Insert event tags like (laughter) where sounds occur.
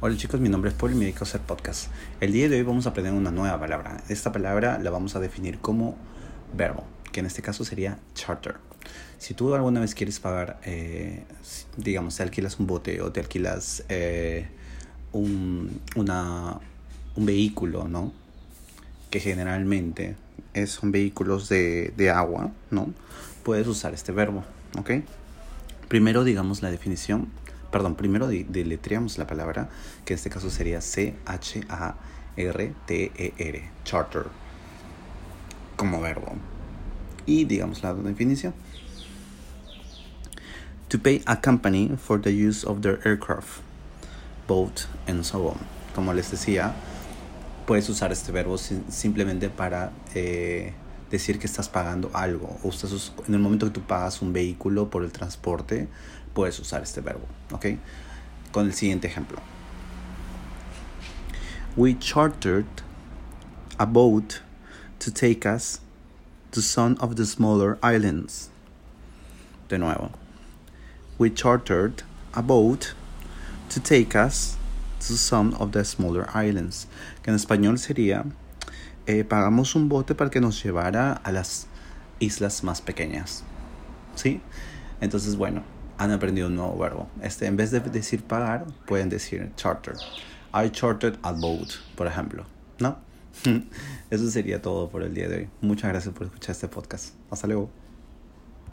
Hola chicos, mi nombre es Paul y me dedico a hacer podcast. El día de hoy vamos a aprender una nueva palabra. Esta palabra la vamos a definir como verbo, que en este caso sería charter. Si tú alguna vez quieres pagar, eh, digamos, te alquilas un bote o te alquilas eh, un, una, un vehículo, ¿no? Que generalmente son vehículos de, de agua, ¿no? Puedes usar este verbo, ¿ok? Primero digamos la definición, perdón, primero deletreamos la palabra, que en este caso sería C-H-A-R-T-E-R, charter, como verbo. Y digamos la definición. To pay a company for the use of their aircraft, boat, and so on. Como les decía, puedes usar este verbo simplemente para eh, decir que estás pagando algo. O estás, en el momento que tú pagas un vehículo por el transporte, puedes usar este verbo. ¿Ok? Con el siguiente ejemplo. We chartered a boat to take us to some of the smaller islands. De nuevo. We chartered a boat to take us to some of the smaller islands. Que en español sería eh, pagamos un bote para que nos llevara a las islas más pequeñas. ¿Sí? Entonces, bueno, han aprendido un nuevo verbo. Este, en vez de decir pagar, pueden decir charter. I chartered a boat, por ejemplo. ¿No? (laughs) Eso sería todo por el día de hoy. Muchas gracias por escuchar este podcast. Hasta luego.